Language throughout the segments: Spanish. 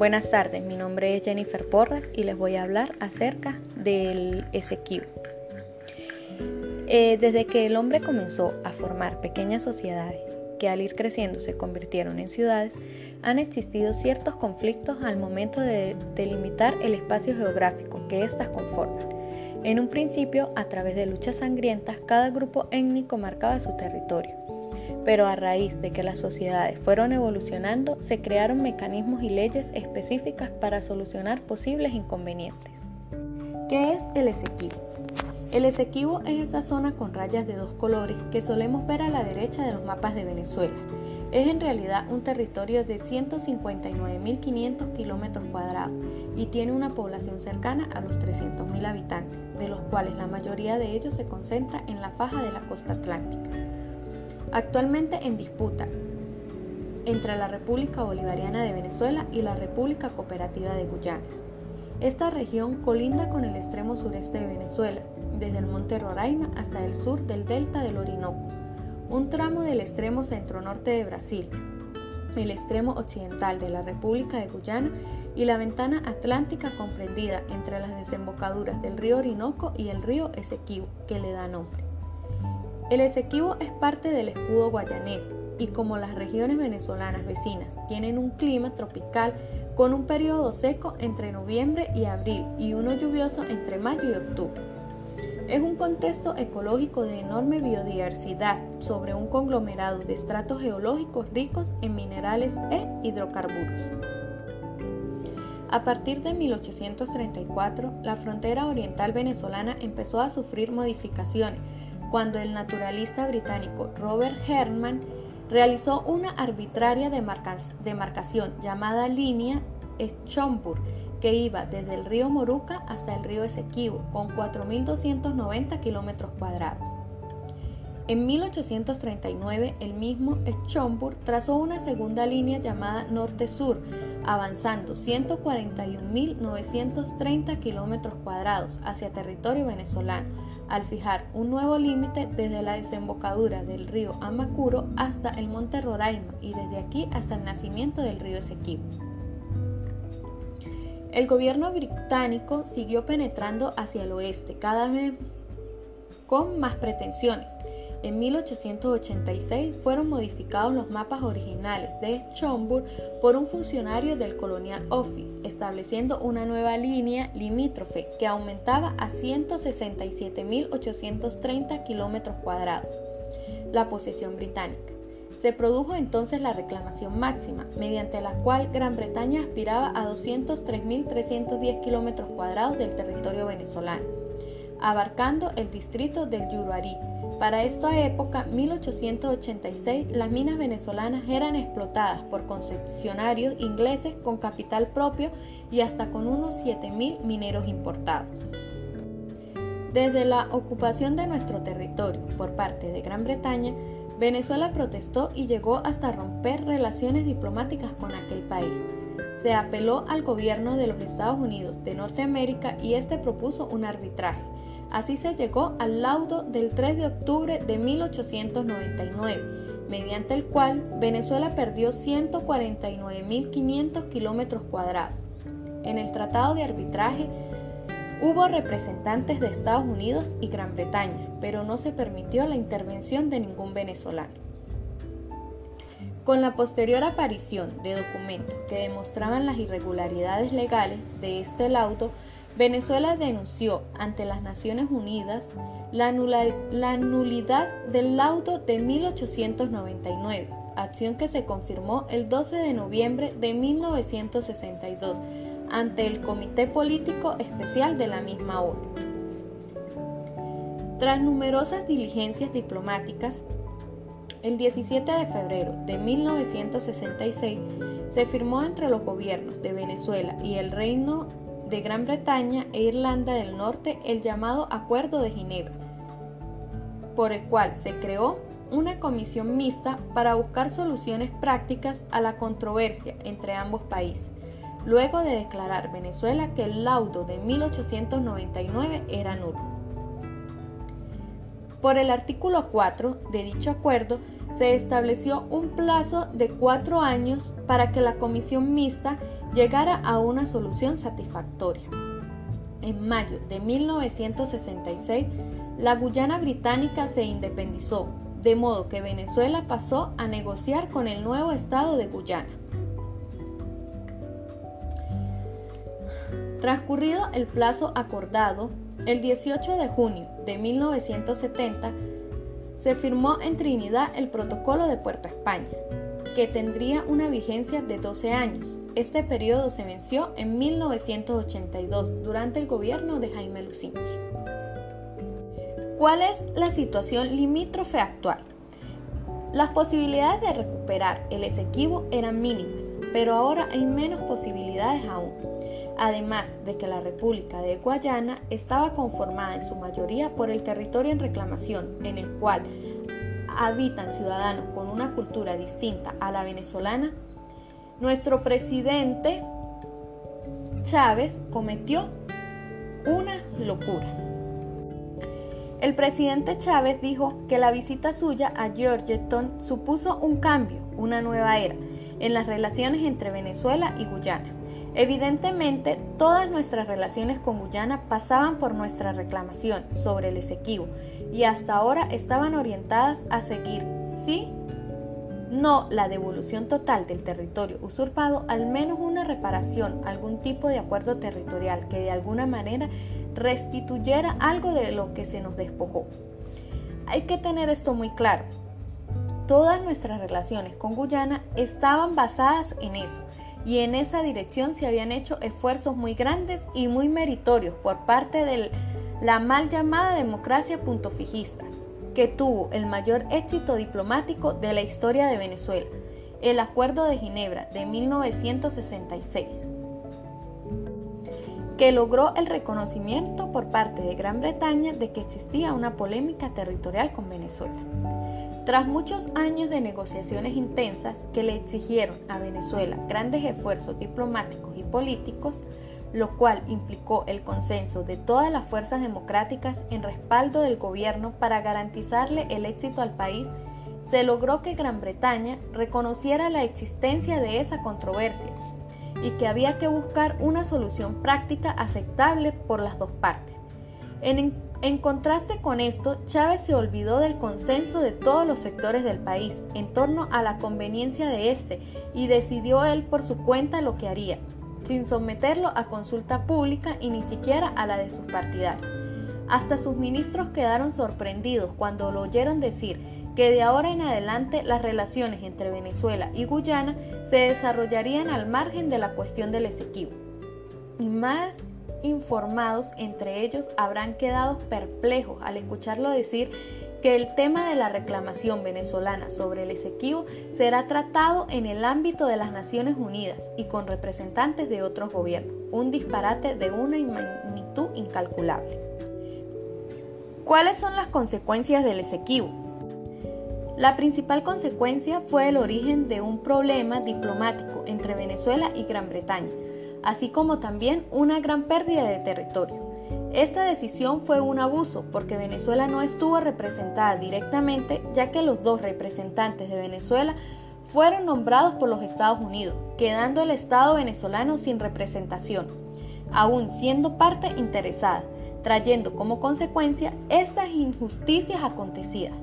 Buenas tardes, mi nombre es Jennifer Porras y les voy a hablar acerca del Esequibo. Eh, desde que el hombre comenzó a formar pequeñas sociedades que al ir creciendo se convirtieron en ciudades, han existido ciertos conflictos al momento de delimitar el espacio geográfico que éstas conforman. En un principio, a través de luchas sangrientas, cada grupo étnico marcaba su territorio pero a raíz de que las sociedades fueron evolucionando, se crearon mecanismos y leyes específicas para solucionar posibles inconvenientes. ¿Qué es el Esequibo? El Esequibo es esa zona con rayas de dos colores que solemos ver a la derecha de los mapas de Venezuela. Es en realidad un territorio de 159.500 kilómetros cuadrados y tiene una población cercana a los 300.000 habitantes, de los cuales la mayoría de ellos se concentra en la faja de la costa atlántica actualmente en disputa entre la República Bolivariana de Venezuela y la República Cooperativa de Guyana. Esta región colinda con el extremo sureste de Venezuela, desde el monte Roraima hasta el sur del delta del Orinoco, un tramo del extremo centro-norte de Brasil, el extremo occidental de la República de Guyana y la ventana atlántica comprendida entre las desembocaduras del río Orinoco y el río Esequibo, que le da nombre. El Esequibo es parte del escudo guayanés y como las regiones venezolanas vecinas tienen un clima tropical con un periodo seco entre noviembre y abril y uno lluvioso entre mayo y octubre. Es un contexto ecológico de enorme biodiversidad sobre un conglomerado de estratos geológicos ricos en minerales e hidrocarburos. A partir de 1834, la frontera oriental venezolana empezó a sufrir modificaciones cuando el naturalista británico Robert Herman realizó una arbitraria demarcación llamada línea Schomburg, que iba desde el río Moruca hasta el río Esequibo, con 4.290 kilómetros cuadrados. En 1839, el mismo Schomburg trazó una segunda línea llamada Norte-Sur, avanzando 141.930 kilómetros cuadrados hacia territorio venezolano, al fijar un nuevo límite desde la desembocadura del río Amacuro hasta el monte Roraima y desde aquí hasta el nacimiento del río Esequibo. El gobierno británico siguió penetrando hacia el oeste, cada vez con más pretensiones, en 1886 fueron modificados los mapas originales de Schomburg por un funcionario del Colonial Office, estableciendo una nueva línea limítrofe que aumentaba a 167.830 kilómetros cuadrados. La posesión británica. Se produjo entonces la reclamación máxima, mediante la cual Gran Bretaña aspiraba a 203.310 kilómetros cuadrados del territorio venezolano, abarcando el distrito del Yuruarí, para esta época, 1886, las minas venezolanas eran explotadas por concesionarios ingleses con capital propio y hasta con unos 7.000 mineros importados. Desde la ocupación de nuestro territorio por parte de Gran Bretaña, Venezuela protestó y llegó hasta romper relaciones diplomáticas con aquel país. Se apeló al gobierno de los Estados Unidos de Norteamérica y este propuso un arbitraje Así se llegó al laudo del 3 de octubre de 1899, mediante el cual Venezuela perdió 149.500 kilómetros cuadrados. En el tratado de arbitraje hubo representantes de Estados Unidos y Gran Bretaña, pero no se permitió la intervención de ningún venezolano. Con la posterior aparición de documentos que demostraban las irregularidades legales de este laudo, Venezuela denunció ante las Naciones Unidas la, nulidad del laudo de 1899, acción que se confirmó el 12 de noviembre de 1962 ante el Comité Político Especial de la misma ONU. Tras numerosas diligencias diplomáticas, el 17 de febrero de 1966 se firmó entre los gobiernos de Venezuela y el Reino de Gran Bretaña e Irlanda del Norte el llamado Acuerdo de Ginebra, por el cual se creó una comisión mixta para buscar soluciones prácticas a la controversia entre ambos países, luego de declarar Venezuela que el laudo de 1899 era nulo. Por el artículo 4 de dicho acuerdo, se estableció un plazo de cuatro años para que la comisión mixta llegara a una solución satisfactoria. En mayo de 1966, la Guyana británica se independizó, de modo que Venezuela pasó a negociar con el nuevo estado de Guyana. Transcurrido el plazo acordado, el 18 de junio de 1970 se firmó en Trinidad el Protocolo de Puerto España, que tendría una vigencia de 12 años. Este periodo se venció en 1982 durante el gobierno de Jaime Lucinchi. ¿Cuál es la situación limítrofe actual? Las posibilidades de recuperar el Esequibo eran mínimas, pero ahora hay menos posibilidades aún. Además de que la República de Guayana estaba conformada en su mayoría por el territorio en reclamación, en el cual habitan ciudadanos con una cultura distinta a la venezolana, nuestro presidente Chávez cometió una locura. El presidente Chávez dijo que la visita suya a Georgetown supuso un cambio, una nueva era, en las relaciones entre Venezuela y Guyana. Evidentemente, todas nuestras relaciones con Guyana pasaban por nuestra reclamación sobre el Esequibo y hasta ahora estaban orientadas a seguir, sí, no la devolución total del territorio usurpado, al menos una reparación, algún tipo de acuerdo territorial que de alguna manera restituyera algo de lo que se nos despojó. Hay que tener esto muy claro. Todas nuestras relaciones con Guyana estaban basadas en eso y en esa dirección se habían hecho esfuerzos muy grandes y muy meritorios por parte de la mal llamada democracia puntofijista, que tuvo el mayor éxito diplomático de la historia de Venezuela, el Acuerdo de Ginebra de 1966, que logró el reconocimiento por parte de Gran Bretaña de que existía una polémica territorial con Venezuela. Tras muchos años de negociaciones intensas que le exigieron a Venezuela grandes esfuerzos diplomáticos y políticos, lo cual implicó el consenso de todas las fuerzas democráticas en respaldo del gobierno para garantizarle el éxito al país, se logró que Gran Bretaña reconociera la existencia de esa controversia y que había que buscar una solución práctica aceptable por las dos partes. En, en contraste con esto, Chávez se olvidó del consenso de todos los sectores del país en torno a la conveniencia de este y decidió él por su cuenta lo que haría, sin someterlo a consulta pública y ni siquiera a la de sus partidarios. Hasta sus ministros quedaron sorprendidos cuando lo oyeron decir que de ahora en adelante las relaciones entre Venezuela y Guyana se desarrollarían al margen de la cuestión del Esequibo. Y más informados entre ellos habrán quedado perplejos al escucharlo decir que el tema de la reclamación venezolana sobre el Esequibo será tratado en el ámbito de las Naciones Unidas y con representantes de otros gobiernos, un disparate de una magnitud incalculable. ¿Cuáles son las consecuencias del Esequibo? La principal consecuencia fue el origen de un problema diplomático entre Venezuela y Gran Bretaña, así como también una gran pérdida de territorio. Esta decisión fue un abuso porque Venezuela no estuvo representada directamente ya que los dos representantes de Venezuela fueron nombrados por los Estados Unidos, quedando el Estado venezolano sin representación, aún siendo parte interesada, trayendo como consecuencia estas injusticias acontecidas.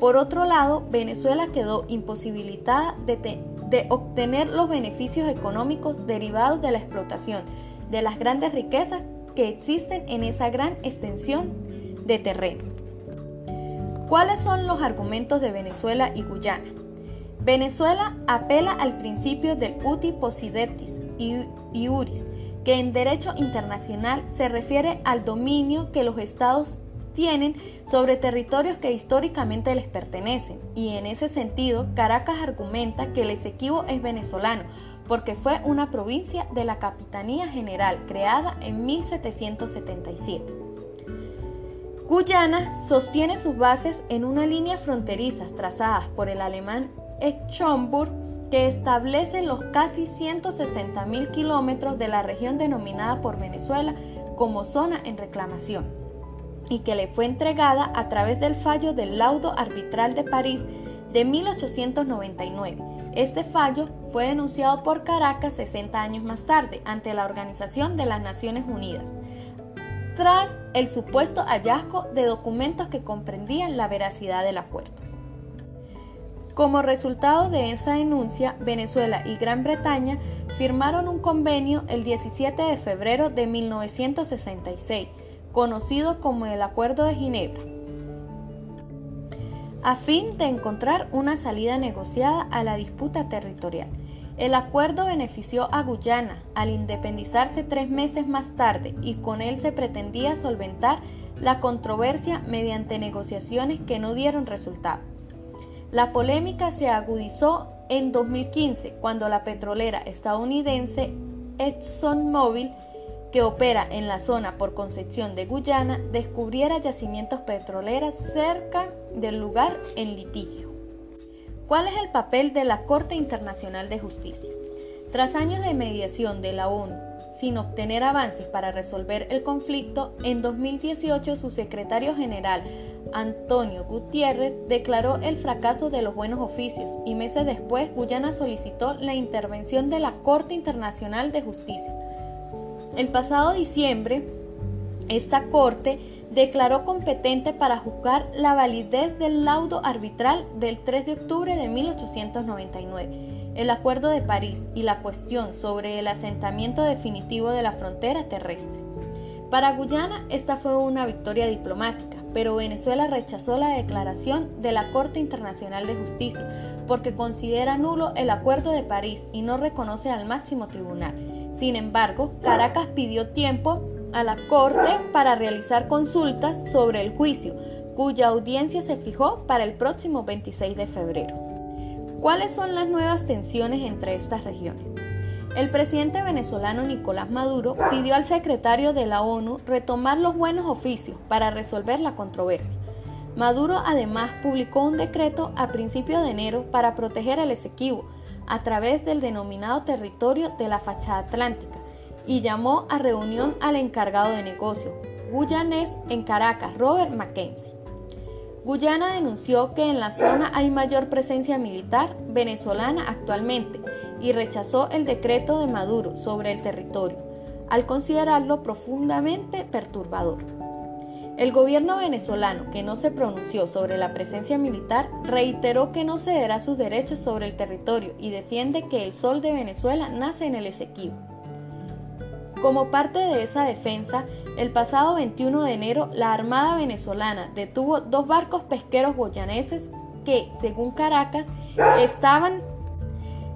Por otro lado, Venezuela quedó imposibilitada de, obtener los beneficios económicos derivados de la explotación de las grandes riquezas que existen en esa gran extensión de terreno. ¿Cuáles son los argumentos de Venezuela y Guyana? Venezuela apela al principio del uti possidetis iuris, que en derecho internacional se refiere al dominio que los estados tienen sobre territorios que históricamente les pertenecen, y en ese sentido Caracas argumenta que el Esequibo es venezolano, porque fue una provincia de la Capitanía General creada en 1777. Guyana sostiene sus bases en una línea fronteriza trazadas por el alemán Schomburg que establece los casi 160.000 kilómetros de la región denominada por Venezuela como zona en reclamación. Y que le fue entregada a través del fallo del laudo arbitral de París de 1899. Este fallo fue denunciado por Caracas 60 años más tarde ante la Organización de las Naciones Unidas, tras el supuesto hallazgo de documentos que comprendían la veracidad del acuerdo. Como resultado de esa denuncia, Venezuela y Gran Bretaña firmaron un convenio el 17 de febrero de 1966, conocido como el Acuerdo de Ginebra, a fin de encontrar una salida negociada a la disputa territorial. El acuerdo benefició a Guyana al independizarse tres meses más tarde y con él se pretendía solventar la controversia mediante negociaciones que no dieron resultado. La polémica se agudizó en 2015 cuando la petrolera estadounidense ExxonMobil, que opera en la zona por concepción de Guyana, descubriera yacimientos petroleros cerca del lugar en litigio. ¿Cuál es el papel de la Corte Internacional de Justicia? Tras años de mediación de la ONU sin obtener avances para resolver el conflicto, en 2018 su secretario general Antonio Gutiérrez declaró el fracaso de los buenos oficios y meses después Guyana solicitó la intervención de la Corte Internacional de Justicia. El pasado diciembre, esta Corte declaró competente para juzgar la validez del laudo arbitral del 3 de octubre de 1899, el Acuerdo de París y la cuestión sobre el asentamiento definitivo de la frontera terrestre. Para Guyana esta fue una victoria diplomática pero Venezuela rechazó la declaración de la Corte Internacional de Justicia porque considera nulo el Acuerdo de París y no reconoce al máximo tribunal. Sin embargo, Caracas pidió tiempo a la Corte para realizar consultas sobre el juicio, cuya audiencia se fijó para el próximo 26 de febrero. ¿Cuáles son las nuevas tensiones entre estas regiones? El presidente venezolano Nicolás Maduro pidió al secretario de la ONU retomar los buenos oficios para resolver la controversia. Maduro además publicó un decreto a principios de enero para proteger al Esequibo a través del denominado territorio de la fachada atlántica y llamó a reunión al encargado de negocios guyanés en Caracas, Robert Mackenzie. Guyana denunció que en la zona hay mayor presencia militar venezolana actualmente y rechazó el decreto de Maduro sobre el territorio, al considerarlo profundamente perturbador. El gobierno venezolano, que no se pronunció sobre la presencia militar, reiteró que no cederá sus derechos sobre el territorio y defiende que el sol de Venezuela nace en el Esequibo. Como parte de esa defensa, el pasado 21 de enero la Armada venezolana detuvo dos barcos pesqueros boyaneses que, según Caracas, estaban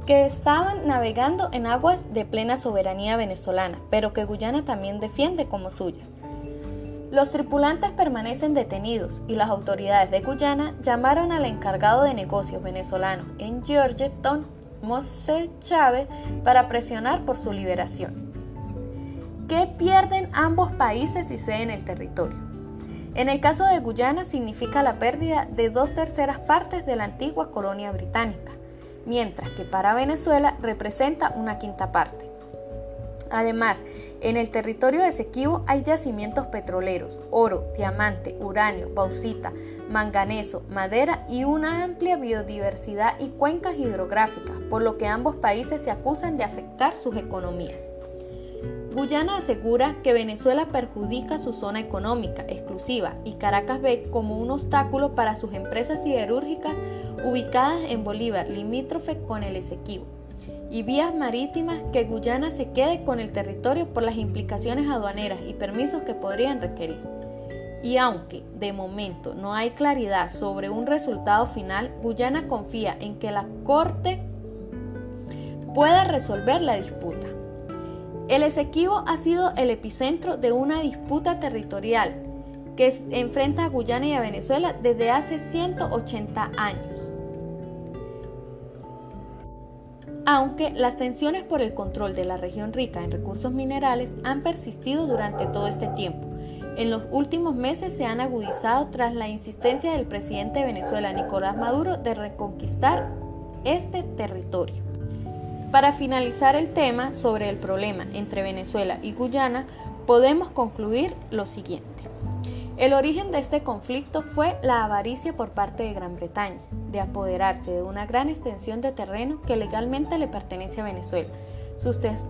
que estaban navegando en aguas de plena soberanía venezolana, pero que Guyana también defiende como suya. Los tripulantes permanecen detenidos y las autoridades de Guyana llamaron al encargado de negocios venezolano en Georgetown, Mose Chávez, para presionar por su liberación. ¿Qué pierden ambos países si ceden el territorio? En el caso de Guyana significa la pérdida de dos terceras partes de la antigua colonia británica mientras que para Venezuela representa una quinta parte. Además, en el territorio de Esequibo hay yacimientos petroleros, oro, diamante, uranio, bauxita, manganeso, madera y una amplia biodiversidad y cuencas hidrográficas, por lo que ambos países se acusan de afectar sus economías. Guyana asegura que Venezuela perjudica su zona económica exclusiva y Caracas ve como un obstáculo para sus empresas siderúrgicas ubicadas en Bolívar, limítrofe con el Esequibo, y vías marítimas que Guyana se quede con el territorio por las implicaciones aduaneras y permisos que podrían requerir. Y aunque de momento no hay claridad sobre un resultado final, Guyana confía en que la Corte pueda resolver la disputa. El Esequibo ha sido el epicentro de una disputa territorial que enfrenta a Guyana y a Venezuela desde hace 180 años. Aunque las tensiones por el control de la región rica en recursos minerales han persistido durante todo este tiempo, en los últimos meses se han agudizado tras la insistencia del presidente de Venezuela, Nicolás Maduro, de reconquistar este territorio. Para finalizar el tema sobre el problema entre Venezuela y Guyana, podemos concluir lo siguiente. El origen de este conflicto fue la avaricia por parte de Gran Bretaña, de apoderarse de una gran extensión de terreno que legalmente le pertenece a Venezuela,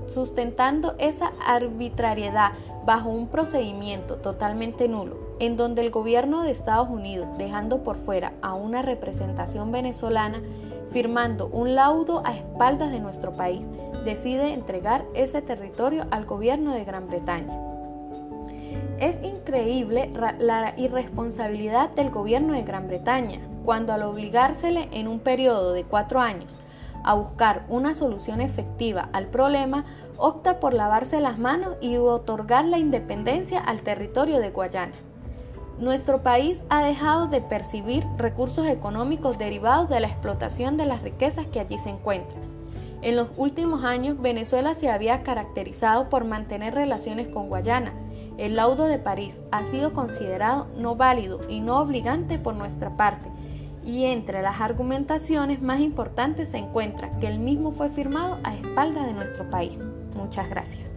sustentando esa arbitrariedad bajo un procedimiento totalmente nulo, en donde el gobierno de Estados Unidos, dejando por fuera a una representación venezolana, firmando un laudo a espaldas de nuestro país, decide entregar ese territorio al gobierno de Gran Bretaña. Es increíble la irresponsabilidad del gobierno de Gran Bretaña, cuando al obligársele en un periodo de cuatro años a buscar una solución efectiva al problema, opta por lavarse las manos y otorgar la independencia al territorio de Guayana. Nuestro país ha dejado de percibir recursos económicos derivados de la explotación de las riquezas que allí se encuentran. En los últimos años, Venezuela se había caracterizado por mantener relaciones con Guayana. El laudo de París ha sido considerado no válido y no obligante por nuestra parte, y entre las argumentaciones más importantes se encuentra que el mismo fue firmado a espaldas de nuestro país. Muchas gracias.